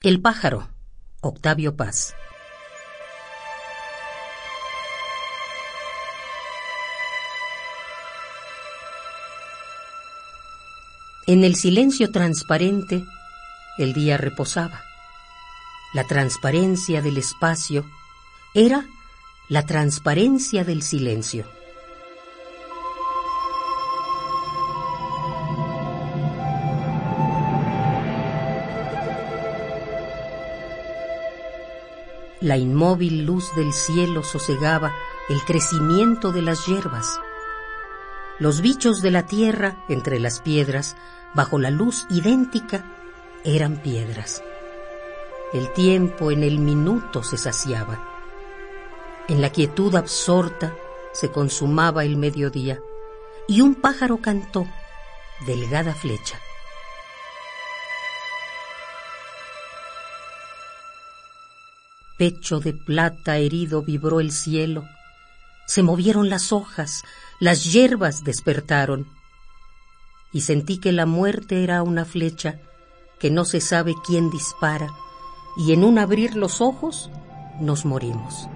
El pájaro, Octavio Paz. En el silencio transparente, el día reposaba. La transparencia del espacio era la transparencia del silencio. La inmóvil luz del cielo sosegaba el crecimiento de las hierbas. Los bichos de la tierra, entre las piedras, bajo la luz idéntica, eran piedras. El tiempo en el minuto se saciaba. En la quietud absorta se consumaba el mediodía y un pájaro cantó, delgada flecha. Pecho de plata herido vibró el cielo. Se movieron las hojas, las hierbas despertaron. Y sentí que la muerte era una flecha que no se sabe quién dispara, y en un abrir los ojos nos morimos.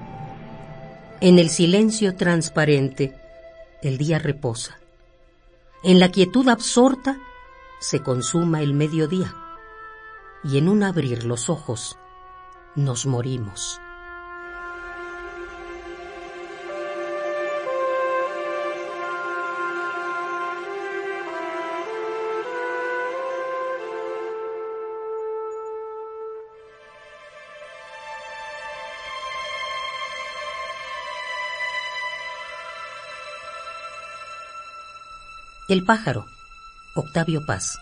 En el silencio transparente el día reposa. En la quietud absorta se consuma el mediodía, y en un abrir los ojos nos morimos. El pájaro, Octavio Paz.